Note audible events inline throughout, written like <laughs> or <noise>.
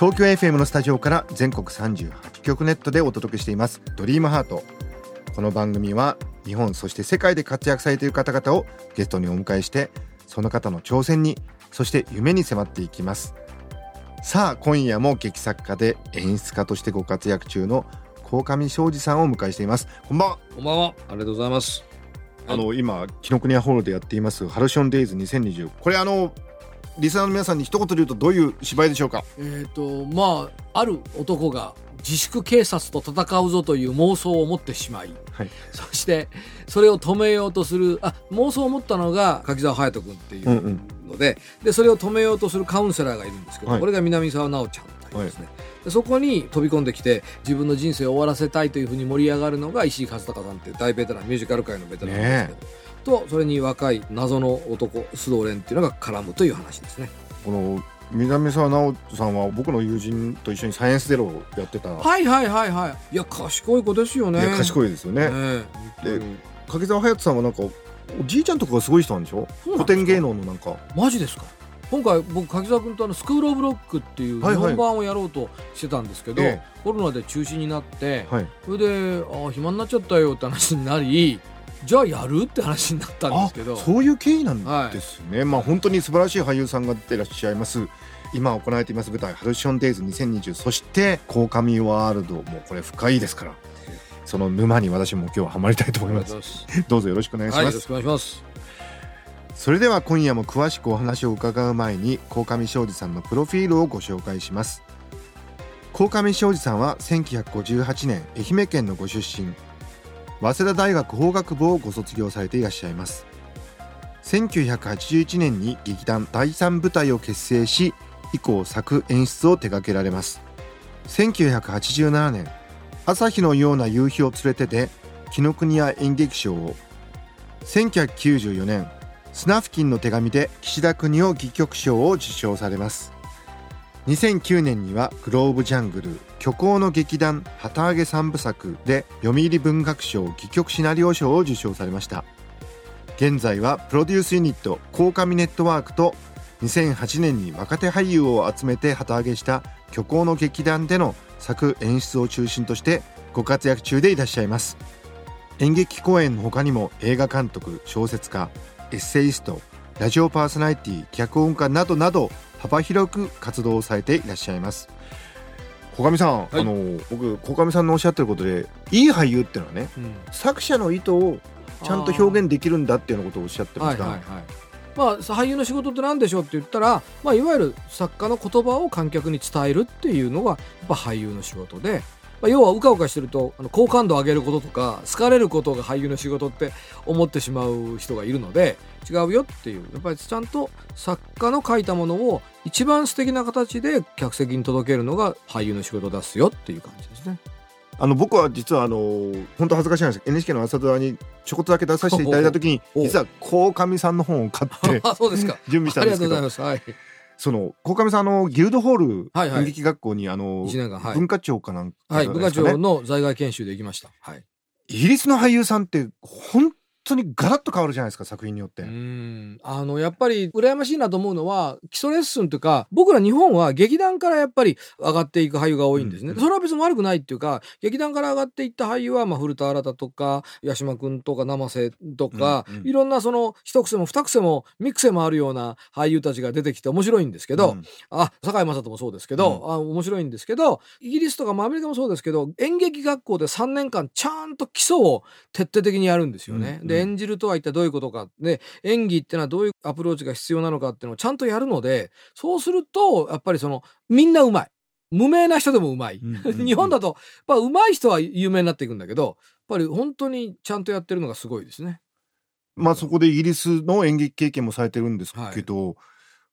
東京 FM のスタジオから全国38局ネットでお届けしています。ドリームハート。この番組は日本そして世界で活躍されている方々をゲストにお迎えしてその方の挑戦にそして夢に迫っていきます。さあ今夜も劇作家で演出家としてご活躍中の鴻上庄司さんをお迎えしています。こんばんは。こんばんは。ありがとうございます。あの今紀ノ国屋ホールでやっていますハルシオンデイズ2020これあのリスナーの皆さんに一言で言うとどういう芝居でしょうか？えっ、とまあある男が自粛警察と戦うぞという妄想を持ってしまい、はい。そしてそれを止めようとするあ妄想を持ったのが柿澤隼人君っていううんうん。ので,、でそれを止めようとするカウンセラーがいるんですけど、はい。これが南沢直ちゃんですね、でそこに飛び込んできて自分の人生を終わらせたいというふうに盛り上がるのが石井和孝さんっていう大ベテランミュージカル界のベテランですけど、とそれに若い謎の男須藤蓮っていうのが絡むという話ですね。この南沢直さんは僕の友人と一緒にサイエンスゼロをやってた、はいはいはいはい。いや賢い子ですよね。いや賢いいですよね、ね。でで柿澤隼人さんはなんかおじいちゃんとかがすごい人なんでしょ？そう古典芸能のなんかマジですか？今回僕柿澤君とあのスクールオブロックっていう日はいはい本版をやろうとしてたんですけど、えコロナで中止になって、はいそれでああ暇になっちゃったよって話になり、じゃあやるって話になったんですけど。そういう経緯なんですね、まあ本当に素晴らしい俳優さんが出てらっしゃいます。今行われています舞台「ハルシオンデイズ2020」そして「鴻上ワールド」もうこれ深いですから。その沼に私も今日はハマりたいと思います。どうぞよろしくお願いしはい、ます、よろしくお願いします。それでは今夜も詳しくお話を伺う前に鴻上庄司さんのプロフィールをご紹介します。鴻上庄司さんは1958年愛媛県のご出身早稲田大学法学部をご卒業されていらっしゃいます。1981年に劇団第三舞台を結成し以降作演出を手掛けられます。1987年朝日のような夕日を連れてで紀ノ国屋演劇賞を。1994年スナフキンの手紙で岸田邦夫戯曲賞を受賞されます。2009年にはグローブジャングル虚構の劇団旗揚げ三部作で読売文学賞戯曲シナリオ賞を受賞されました。現在はプロデュースユニット鴻上ネットワークと2008年に若手俳優を集めて旗揚げした虚構の劇団での作演出を中心としてご活躍中でいらっしゃいます。演劇公演の他にも映画監督小説家エッセイストラジオパーソナリティ脚本家などなど幅広く活動をされていらっしゃいます。小上さん、はい。あの僕小上さんのおっしゃってることでいい俳優っていうのはねうん。作者の意図をちゃんと表現できるんだっていうようなことをおっしゃってますが、はいはいはい。まあ俳優の仕事って何でしょうって言ったら、まあ、いわゆる作家の言葉を観客に伝えるっていうのがやっぱ俳優の仕事で、まあ、要はうかうかしてるとあの好感度を上げることとか好かれることが俳優の仕事って思ってしまう人がいるので違うよっていうやっぱりちゃんと作家の書いたものを一番素敵な形で客席に届けるのが俳優の仕事ですよっていう感じですね。あの僕は実はあの本当恥ずかしいんですけど NHK の朝ドラにちょこっとだけ出させていただいた時に実は鴻上さんの本を買って <laughs> あそうですか。<laughs> 準備したありがんですけどとうございます。はい。その鴻上さんあのギルドホール演劇学校にあの文化庁かなんかはい、部課ですかね長の在外研修で行きました。はい。イギリスの俳優さんって本当にガラッと変わるじゃないですか作品によって。うんあのやっぱり羨ましいなと思うのは基礎レッスンというか僕ら日本は劇団からやっぱり上がっていく俳優が多いんですね、うんうんそれは別に悪くないっていうか劇団から上がっていった俳優は、まあ、古田新太とか八島君とか生瀬とか、うんうんいろんなその一癖も二癖も三癖もあるような俳優たちが出てきて面白いんですけど、うんあ堺雅人もそうですけど、あ面白いんですけどイギリスとかまあアメリカもそうですけど演劇学校で3年間ちゃんと基礎を徹底的にやるんですよね。うんで演じるとは一体どういうことかで演技ってのはどういうアプローチが必要なのかっていうのをちゃんとやるのでそうするとやっぱりそのみんなうまい無名な人でもうまい。うんうんうん <laughs> 日本だとやっぱうまい人は有名になっていくんだけどやっぱり本当にちゃんとやってるのがすごいですね。まあそこでイギリスの演劇経験もされてるんですけど、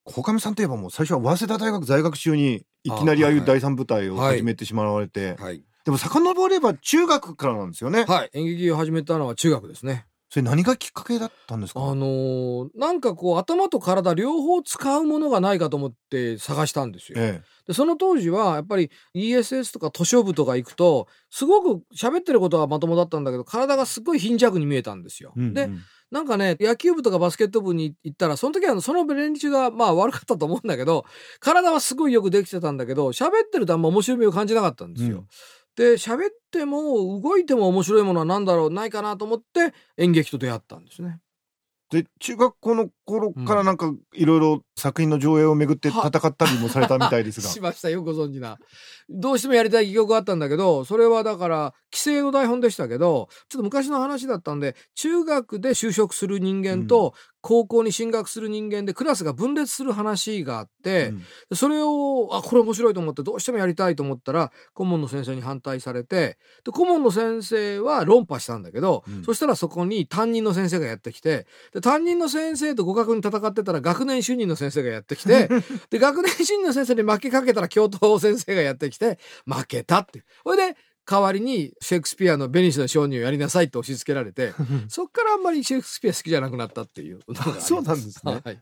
小上さんといえばもう最初は早稲田大学在学中にいきなりああいう第三舞台を始めてしまわれて、はい。でも遡れば中学からなんですよね。はい。演劇を始めたのは中学ですね。それ何がきっかけだったんですか？あのーなんかこう頭と体両方使うものがないかと思って探したんですよ。えでその当時はやっぱり ESS とか図書部とか行くとすごく喋ってることはまともだったんだけど体がすごい貧弱に見えたんですよ。え。うんでうんなんかね野球部とかバスケット部に行ったらその時はその連中がまあ悪かったと思うんだけど体はすごいよくできてたんだけど喋ってるとあんま面白みを感じなかったんですよ。うんで喋っても動いても面白いものは何だろうないかなと思って演劇と出会ったんですね。で中学校の頃からなんかいろいろ作品の上映をめぐって戦ったりもされたみたいですが <laughs> しましたよくご存知な。どうしてもやりたい戯曲があったんだけどそれはだから規制の台本でしたけどちょっと昔の話だったんで中学で就職する人間と高校に進学する人間でクラスが分裂する話があって、うん。それをあこれ面白いと思ってどうしてもやりたいと思ったら顧問の先生に反対されてで顧問の先生は論破したんだけど、うん。そしたらそこに担任の先生がやってきてで担任の先生と互角に戦ってたら学年主任の先生がやってきて <laughs> で学年主任の先生に負けかけたら教頭先生がやってきて負けたって。それで代わりにシェイクスピアの「ベニスの商人」をやりなさいって押し付けられて <laughs> そっからあんまりシェイクスピア好きじゃなくなったっていう <laughs> そうなんですね。はい。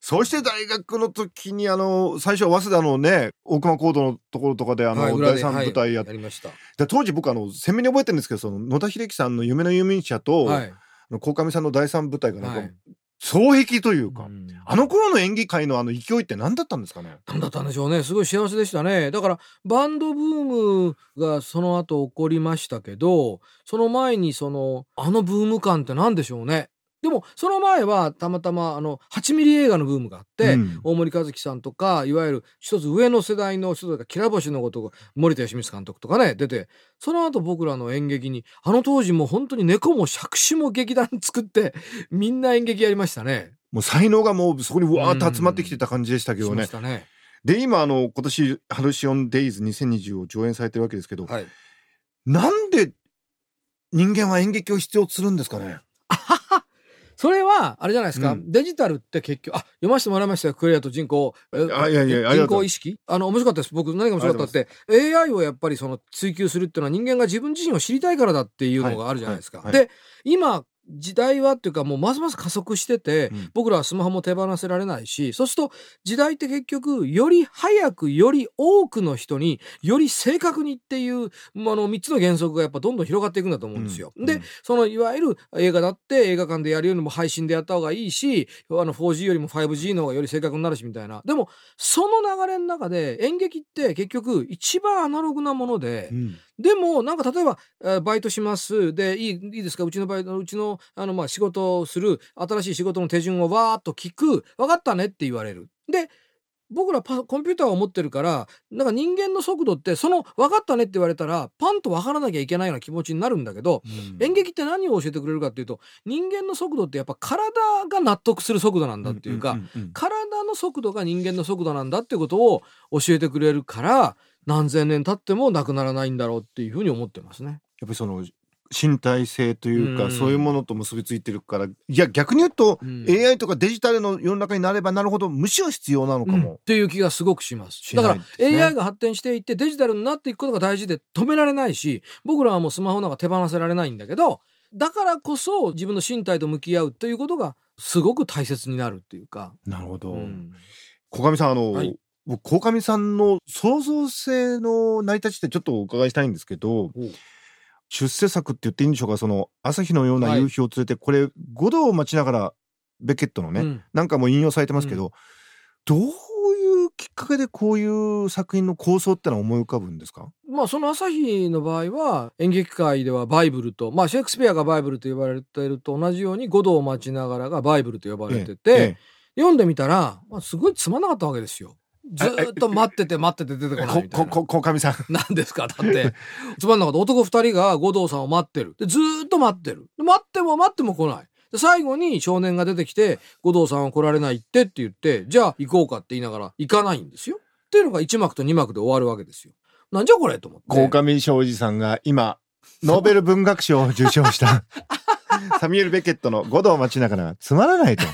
そして大学の時にあの最初は早稲田のね大熊講堂のところとかであの、はい第三舞台やっはいやりました。で当時僕あの鮮明に覚えてるんですけどその野田秀樹さんの夢の遊民者と、はい。鴻上さんの第三舞台がなんか、はい双璧というか、うんあの頃の演技界のあの勢いって何だったんですかね？なんだったんでしょうね。すごい幸せでしたね。だから、バンドブームがその後起こりましたけど、その前にその、あのブーム感って何でしょうね？でも、その前はたまたまあの、8ミリ映画のブームがあって、うん大森和樹さんとか、いわゆる一つ上の世代の人とか、きら星のごとく、森田義満監督とかね、出て、その後僕らの演劇に、あの当時もう本当に猫も杓子も劇団作って、<laughs> みんな演劇やりましたね。もう才能がもうそこにわーっと集まってきてた感じでしたけどねしまし。たね。で今あの今年ハルシオンデイズ2020を上演されてるわけですけど、はい。なんで人間は演劇を必要とするんですかね？それは、あれじゃないですか、うんデジタルって結局、あ、読ませてもらいましたよ、クレアと人口。えあいやいや人口意識？あの、面白かったです。僕、何が面白かったって、AI をやっぱりその追求するっていうのは人間が自分自身を知りたいからだっていうのがあるじゃないですか。はいはいで、今、時代はっていうかもうますます加速してて、うん僕らはスマホも手放せられないし、そうすると時代って結局より早くより多くの人により正確にっていうあの3つの原則がやっぱどんどん広がっていくんだと思うんですよ。で、うんうんそのいわゆる映画だって映画館でやるよりも配信でやった方がいいし、あの 4G よりも 5G の方がより正確になるしみたいな。でも、その流れの中で演劇って結局一番アナログなもので、うんでも、なんか例えば、えーバイトします。で、いい、いいですか？うちのバイト、うちの、あの、まあ、仕事をする、新しい仕事の手順をわーっと聞く。分かったねって言われる。で、僕らパコンピューターを持ってるから、なんか人間の速度って、その分かったねって言われたら、パンと分からなきゃいけないような気持ちになるんだけど、演劇って何を教えてくれるかっていうと、人間の速度ってやっぱ体が納得する速度なんだっていうか、んんうん体の速度が人間の速度なんだってことを教えてくれるから何千年経ってもなくならないんだろうっていうふうに思ってますね。やっぱりその身体性というか、うんそういうものと結びついてるからいや逆に言うと、うん AI とかデジタルの世の中になればなるほどむしろ必要なのかうんっも。ていう気がすごくします。しないだから AI が発展していってデジタルになっていくことが大事で止められないし僕らはもうスマホなんか手放せられないんだけどだからこそ自分の身体と向き合うということがすごく大切になるっていうか。なるほど。うん小上さんあの、はい僕小上さんの創造性の成り立ちってちょっとお伺いしたいんですけど出世作って言っていいんでしょうかその朝日のような夕日を連れて、これ五度を待ちながらベケットのね、うん。なんかも引用されてますけど、どういうきっかけでこういう作品の構想ってのは思い浮かぶんですか？まあその朝日の場合は演劇界ではバイブルとまあシェイクスピアがバイブルと呼ばれていると同じように五度を待ちながらがバイブルと呼ばれてて、ええ。読んでみたら、まあ、すごいつまんなかったわけですよ。ずーっと待ってて待ってて出てこないみたいな。こここ小上さん <laughs> 何ですか？だって。つまんなかった。男二人が五道さんを待ってる。で、ずーっと待ってる。で待っても待っても来ない。で、最後に少年が出てきて、五道さんは来られないってって言って、じゃあ行こうかって言いながら行かないんですよ。っていうのが1幕と2幕で終わるわけですよ。なんじゃこれと思って。鴻上庄司さんが今ノーベル文学賞を受賞した <laughs> サミュエル・ベケットの五度を待ちながらつまらないと。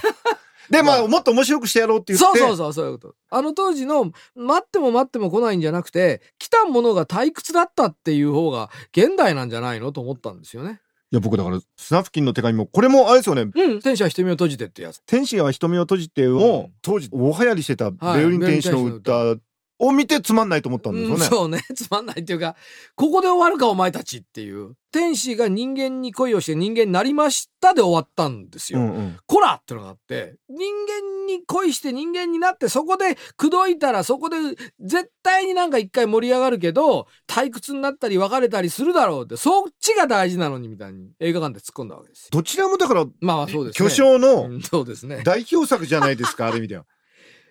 で、まあ、まあもっと面白くしてやろうって言って。そうそうそう、そういうこと。あの当時の、待っても待っても来ないんじゃなくて、来たものが退屈だったっていう方が、現代なんじゃないのと思ったんですよね。いや、僕だから、スナフキンの手紙も、これもあれですよね。うん。天使は瞳を閉じてってやつ。天使は瞳を閉じてを、うん当時、大流行りしてた、はいベオリン天使の歌を見てつまんないと思ったんですよね。うんそうね。<laughs> つまんないっていうか、ここで終わるかお前たちっていう。天使が人間に恋をして人間になりましたで終わったんですよ。うんうんこらってのがあって、人間に恋して人間になって、そこで口説いたら、そこで絶対になんか一回盛り上がるけど、退屈になったり別れたりするだろうって、そっちが大事なのにみたいに映画館で突っ込んだわけですよ。どちらもだから、まあそうですね。巨匠のうんそうですね。代表作じゃないですか、ある意味では。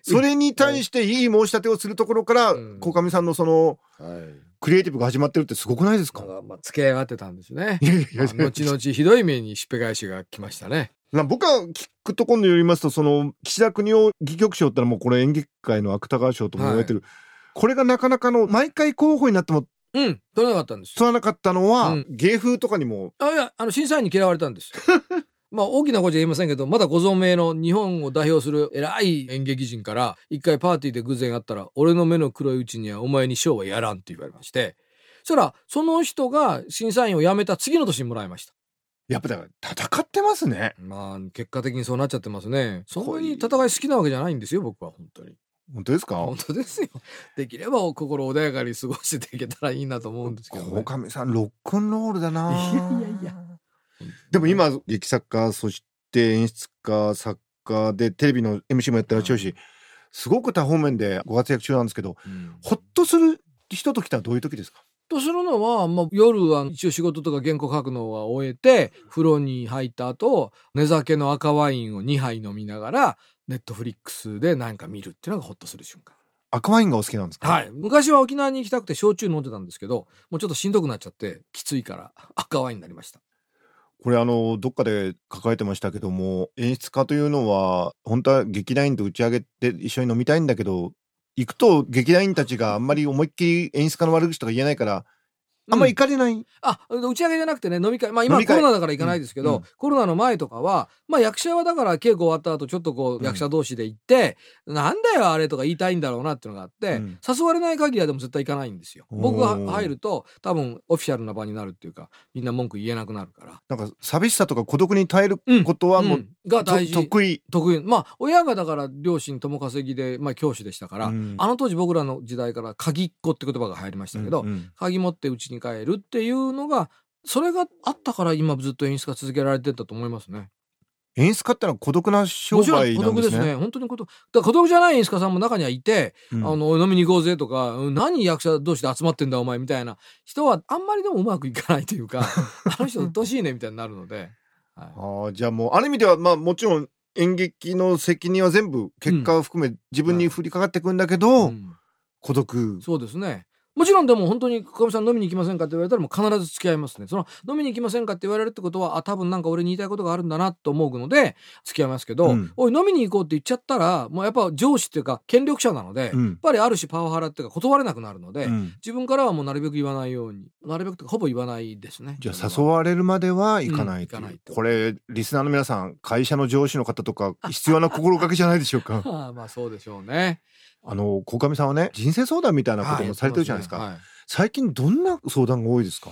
それに対していい申し立てをするところからうん、鴻上さんのその、はい。クリエイティブが始まってるってすごくないですか？まあ付け上がってたんですね後々ひどい目にしっぺ返しが来ましたね。な僕は聞くところによりますと、その、岸田国夫戯曲賞ってのはもうこれ演劇界の芥川賞とも言われてる。これがなかなかの、毎回候補になってもうん。取れなかったんです取らなかったのは、うん芸風とかにも、あ、いや、あの、審査員に嫌われたんですよ。<laughs> まあ、大きな声じゃ言いませんけど、まだご存命の日本を代表する偉い演劇人から、一回パーティーで偶然会ったら、俺の目の黒いうちにはお前に賞はやらんって言われまして、そしたら、その人が審査員を辞めた次の年にもらいました。やっぱだから戦ってますね。まあ、結果的にそうなっちゃってますね。そんなに戦い好きなわけじゃないんですよ、僕は、本当に。本当ですか？本当ですよ。できれば心穏やかに過ごしていけたらいいなと思うんですけど、ね。鴻上さん、ロックンロールだないやいやいや。でも今、劇作家、そして演出家、作家で、テレビの MC もやってらっしゃるし、すごく多方面でご活躍中なんですけど、うんほっとするひとときってのはどういう時ですか？とするのは、まあ、夜は一応仕事とか原稿書くのは終えて、風呂に入った後、寝酒の赤ワインを2杯飲みながら、ネットフリックスで何か見るっていうのがほっとする瞬間。赤ワインがお好きなんですか？はい。昔は沖縄に行きたくて焼酎飲んでたんですけど、もうちょっとしんどくなっちゃって、きついから赤ワインになりました。これあの、どっかで書かれてましたけども、演出家というのは、本当は劇団員と打ち上げて一緒に飲みたいんだけど、行くと劇団員たちがあんまり思いっきり演出家の悪口とか言えないから、あんまり行かれない？あ、打ち上げじゃなくてね、飲み会。まあ今コロナだから行かないですけど、うんうんコロナの前とかは、まあ役者はだから稽古終わった後ちょっとこうんう役者同士で行って、なんだよあれとか言いたいんだろうなっていうのがあって、うん誘われない限りはでも絶対行かないんですよ。僕が入ると多分オフィシャルな場になるっていうか、みんな文句言えなくなるから。なんか寂しさとか孤独に耐えることはもう、んが大事。と得意。得意。まあ親がだから両親共稼ぎで、まあ教師でしたから、うんあの当時僕らの時代から鍵っ子って言葉が流行りましたけど、うんうん鍵持って家に帰るっていうのがそれがあったから今ずっと演出が続けられてたと思いますね。演出家ってのは孤独な商売孤独ですね。ね。本当に孤独。だ孤独じゃない演出家さんも中にはいて、うんあの、飲みに行こうぜとか、うん何役者同士で集まってんだお前みたいな人はあんまりでもうまくいかないというか、<laughs> あの人うっとうしいねみたいになるので。はいああ、じゃあもう、ある意味では、まあもちろん演劇の責任は全部結果を含め自分に降りかかってくんだけど、うん孤独。そうですね。もちろんでも本当に「かみさん飲みに行きませんか?」って言われたらもう必ず付き合いますね。その飲みに行きませんかって言われるってことはあ多分なんか俺に言いたいことがあるんだなと思うので付き合いますけど、うんおい飲みに行こうって言っちゃったらもうやっぱ上司っていうか権力者なので、うんやっぱりある種パワハラっていうか断れなくなるので、うん自分からはもうなるべく言わないようになるべくほぼ言わないですね。じゃあ誘われるまでは行かないという、うんないとこれリスナーの皆さん会社の上司の方とか必要な心がけじゃないでしょうかああ <laughs> まあそうでしょうね。あの鴻上さんはね人生相談みたいなこともされてるじゃないですか、はい。最近どんな相談が多いですか？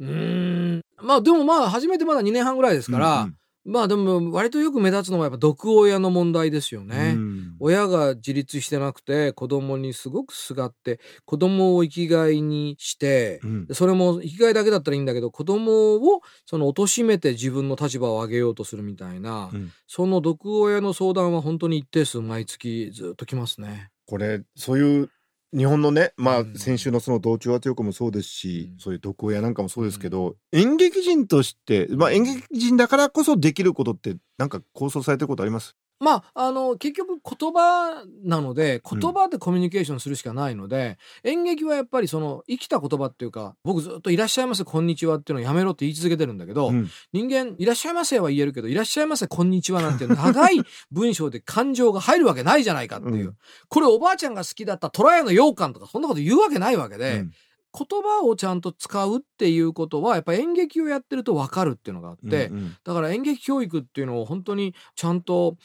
うーん。まあでもまあ初めてまだ2年半ぐらいですから、うんまあでも割とよく目立つのはやっぱ毒親の問題ですようんね。うん親が自立してなくて子供にすごくすがって子供を生きがいにしてうん。でそれも生きがいだけだったらいいんだけど子供をその貶めて自分の立場を上げようとするみたいな、うん。その毒親の相談は本当に一定数毎月ずっと来ますね。これそういう日本のねまあうん。先週のその同調圧力もそうですし、うん。そういう毒親なんかもそうですけど、演劇人としてまあ演劇人だからこそできることってなんか構想されてることあります？まあ、あの、結局言葉なので、言葉でコミュニケーションするしかないので、演劇はやっぱりその生きた言葉っていうか、僕ずっといらっしゃいませ、こんにちはっていうのをやめろって言い続けてるんだけど、うん。人間、いらっしゃいませは言えるけど、いらっしゃいませ、こんにちはなんて長い文章で感情が入るわけないじゃないかっていう。うん。これおばあちゃんが好きだったトラヤの羊羹とかそんなこと言うわけないわけで、うん。言葉をちゃんと使うっていうことはやっぱ演劇をやってると分かるっていうのがあって、うんうん。だから演劇教育っていうのを本当にちゃんと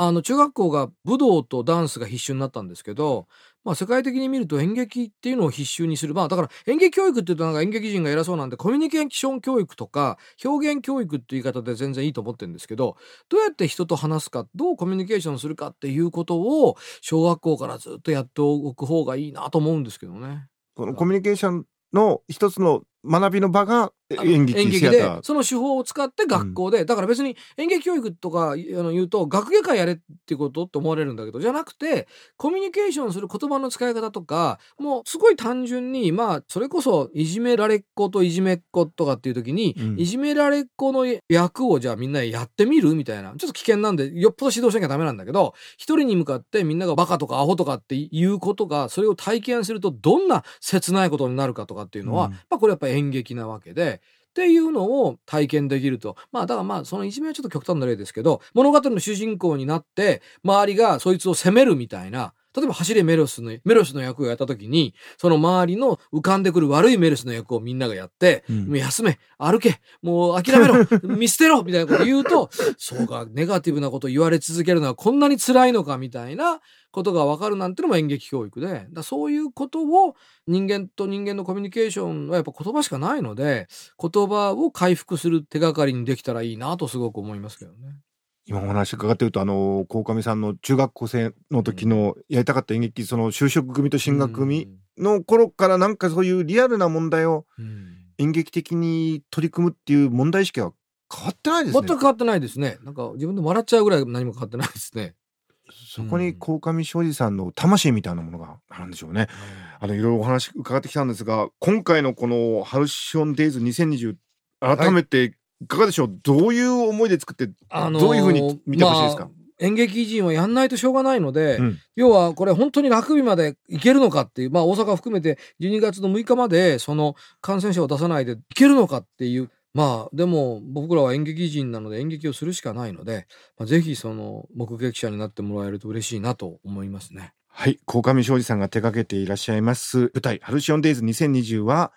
あの中学校が武道とダンスが必修になったんですけど、まあ、世界的に見ると演劇っていうのを必修にするまあだから演劇教育っていうとなんか演劇人が偉そうなんでコミュニケーション教育とか表現教育っていう言い方で全然いいと思ってるんですけどどうやって人と話すかどうコミュニケーションするかっていうことを小学校からずっとやっておく方がいいなと思うんですけどね。このコミュニケーションの一つの学びの場が演劇演劇でその手法を使って学校で、だから別に演劇教育とかあの言うと学芸会やれっていうことって思われるんだけどじゃなくてコミュニケーションする言葉の使い方とかもうすごい単純にまあそれこそいじめられっ子といじめっ子とかっていう時に、うん。いじめられっ子の役をじゃあみんなでやってみるみたいなちょっと危険なんでよっぽど指導しなきゃダメなんだけど一人に向かってみんながバカとかアホとかっていうことがそれを体験するとどんな切ないことになるかとかっていうのは、うん。まあこれやっぱ演劇なわけで。っていうのを体験できると。まあだからまあそのいじめはちょっと極端な例ですけど、物語の主人公になって、周りがそいつを責めるみたいな、例えば走れメロスの、メロスの役をやった時に、その周りの浮かんでくる悪いメロスの役をみんながやって、うんもう休め、歩け、もう諦めろ、<laughs> 見捨てろみたいなこと言うと、そうか、ネガティブなこと言われ続けるのはこんなに辛いのかみたいなことがわかるなんてのも演劇教育で、だそういうことを人間と人間のコミュニケーションはやっぱ言葉しかないので、言葉を回復する手がかりにできたらいいなとすごく思いますけどね。今お話伺ってるとあの鴻上さんの中学校生の時のやりたかった演劇その就職組と進学組の頃からなんかそういうリアルな問題をうん。うん演劇的に取り組むっていう問題意識は変わってないですね全く変わってないですね。なんか自分で笑っちゃうぐらい何も変わってないですね。そこに鴻上庄司さんの魂みたいなものがあるんでしょうねあのいろいろお話伺ってきたんですが今回のこのハルシオンデイズ2020改めていかがでしょう、どういう思いで作ってあのーどういうふうに見てほしいですか、まあ演劇人はやんないとしょうがないので、うん。要はこれ本当に楽日まで行けるのかっていう、まあ大阪含めて12月の6日までその感染者を出さないで行けるのかっていう、まあでも僕らは演劇人なので演劇をするしかないので、まあ、ぜひその目撃者になってもらえると嬉しいなと思いますね。はい、鴻上庄司さんが手掛けていらっしゃいます舞台「ハルシオンデイズ2020」は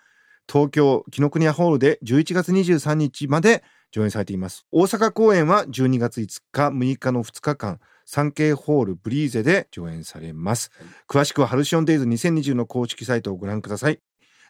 東京紀ノ国屋ホールで11月23日まで上演されています。大阪公演は12月5日6日の2日間産経ホールブリーゼで上演されます。詳しくはハルシオンデイズ2020の公式サイトをご覧ください。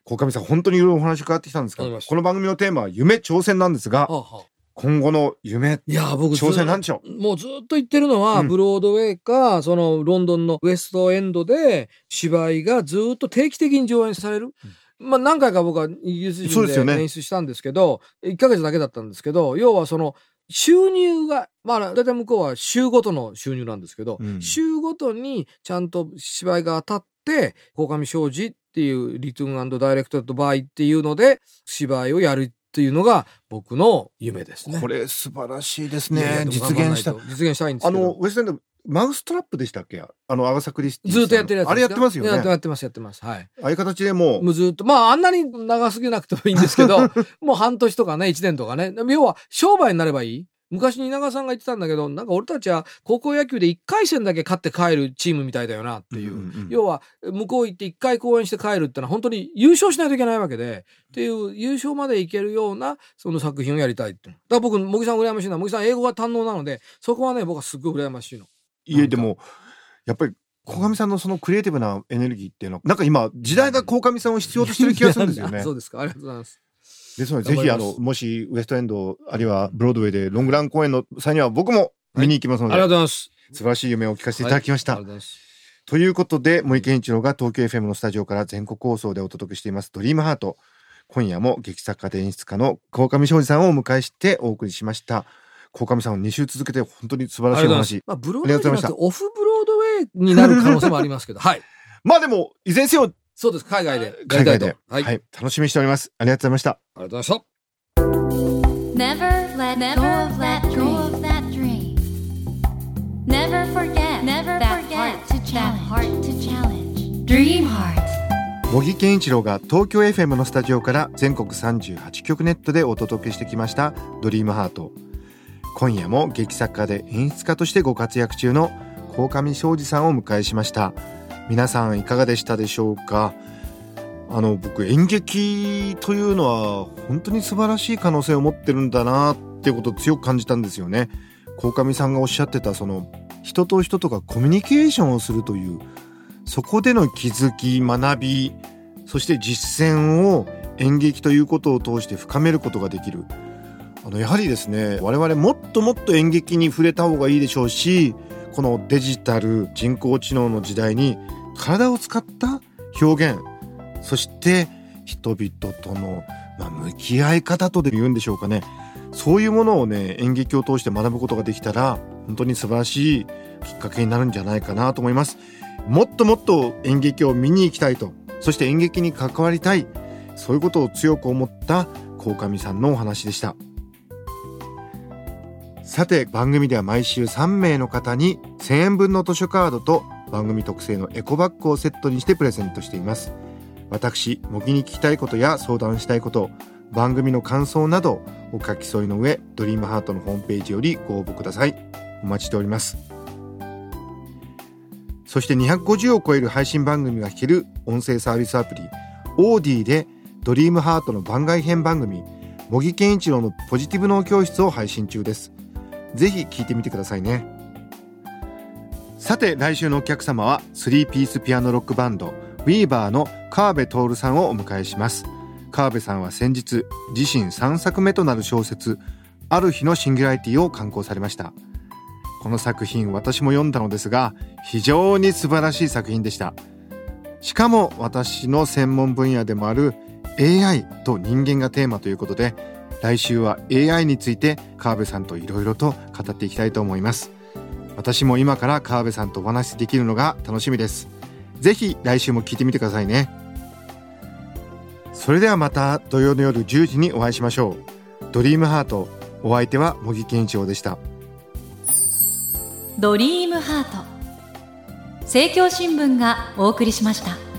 鴻上さん本当にいろいろお話伺ってきたんですがこの番組のテーマは夢挑戦なんですがはあはあ。今後の夢いや僕ず挑戦なんでしょう？もうずっと言ってるのは、うん。ブロードウェイかそのロンドンのウエストエンドで芝居がずっと定期的に上演される。まあ何回か僕はイギリス人で演出したんですけど、1ヶ月だけだったんですけど、要はその収入が、まあ大体向こうは週ごとの収入なんですけど、うん。週ごとにちゃんと芝居が当たって、鴻上庄司っていうリトゥーンダイレクトとバイっていうので芝居をやるっていうのが僕の夢ですね。これ素晴らしいですね。実現した。実現したいんですあけど。のウエストエンドマウストラップでしたっけ？あのアガサ・クリスティずっとやってるやつあれやってますよねやってます、やってます。はい。ああいう形でもうもうずっと、まあ、あんなに長すぎなくてもいいんですけど、<laughs> もう半年とかね、1年とかね。要は、商売になればいい？昔に稲川さんが言ってたんだけど、なんか俺たちは高校野球で1回戦だけ勝って帰るチームみたいだよなっていう。んんん要は、向こう行って1回公演して帰るってのは本当に優勝しないといけないわけで、っていう優勝までいけるようなその作品をやりたいって。だから僕、茂木さん羨ましいな。茂木さん英語が堪能なので、そこはね、僕はすっごい羨ましいの。いえでもやっぱり鴻上さんのそのクリエイティブなエネルギーっていうのはなんか今時代が鴻上さんを必要としてる気がするんですよね <laughs> そうですか。ありがとうございます。ですのでぜひあのもしウエストエンドあるいはブロードウェイでロングラン公演の際には僕も見に行きますので、ありがとうございます。素晴らしい夢を聞かせていただきました。ということで森健一郎が東京 FM のスタジオから全国放送でお届けしています「ドリームハート今夜も劇作家で演出家の鴻上庄司さんをお迎えしてお送りしました鴻上さんを2週続けて本当に素晴らしいお話まあ、ブロードウェイじゃなくてありがとうオフブロードウェイになる可能性もありますけど、はい。まあでもいずれにせよそうです。海外でや海外で、りたいと。は。はいい、あり楽しみにしておりますありがとうございましたがとうございました。Never let go of that go of that dream. Never forget never that forget heart to that heart to challenge. Dream heart. 茂木健一郎が東京 FM のスタジオから全国38局ネットでお届けしてきました「ドリームハート今夜も劇作家で演出家としてご活躍中の鴻上庄司さんをお迎えしました。皆さんいかがでしたでしょうか？あの僕演劇というのは本当に素晴らしい可能性を持ってるんだなってことを強く感じたんですよね。鴻上さんがおっしゃってたその人と人とがコミュニケーションをするというそこでの気づき学びそして実践を演劇ということを通して深めることができる。あのやはりですね我々もっともっと演劇に触れた方がいいでしょうしこのデジタル人工知能の時代に体を使った表現そして人々との、まあ、向き合い方とで言うんでしょうかね。そういうものをね演劇を通して学ぶことができたら本当に素晴らしいきっかけになるんじゃないかなと思います。もっともっと演劇を見に行きたいとそして演劇に関わりたいそういうことを強く思った鴻上さんのお話でした。さて番組では毎週3名の方に1000円分の図書カードと番組特製のエコバッグをセットにしてプレゼントしています。私模擬に聞きたいことや相談したいこと番組の感想などお書き添えの上ドリームハートのホームページよりご応募ください。お待ちしております。そして250を超える配信番組が聞ける音声サービスアプリオーディでドリームハートの番外編番組模擬健一郎のポジティブ脳教室を配信中です。ぜひ聞いてみてくださいね。さて来週のお客様は3ピースピアノロックバンドウィーバーの川辺徹さんをお迎えします。川辺さんは先日自身3作目となる小説ある日のシンギュラリティを刊行されました。この作品私も読んだのですが非常に素晴らしい作品でした。しかも私の専門分野でもある AI と人間がテーマということで来週は AI について川辺さんといろいろと語っていきたいと思います。私も今から川辺さんとお話しできるのが楽しみです。ぜひ来週も聞いてみてくださいね。それではまた土曜の夜10時にお会いしましょう。ドリームハートお相手は茂木健一郎でした。ドリームハート。政教新聞がお送りしました。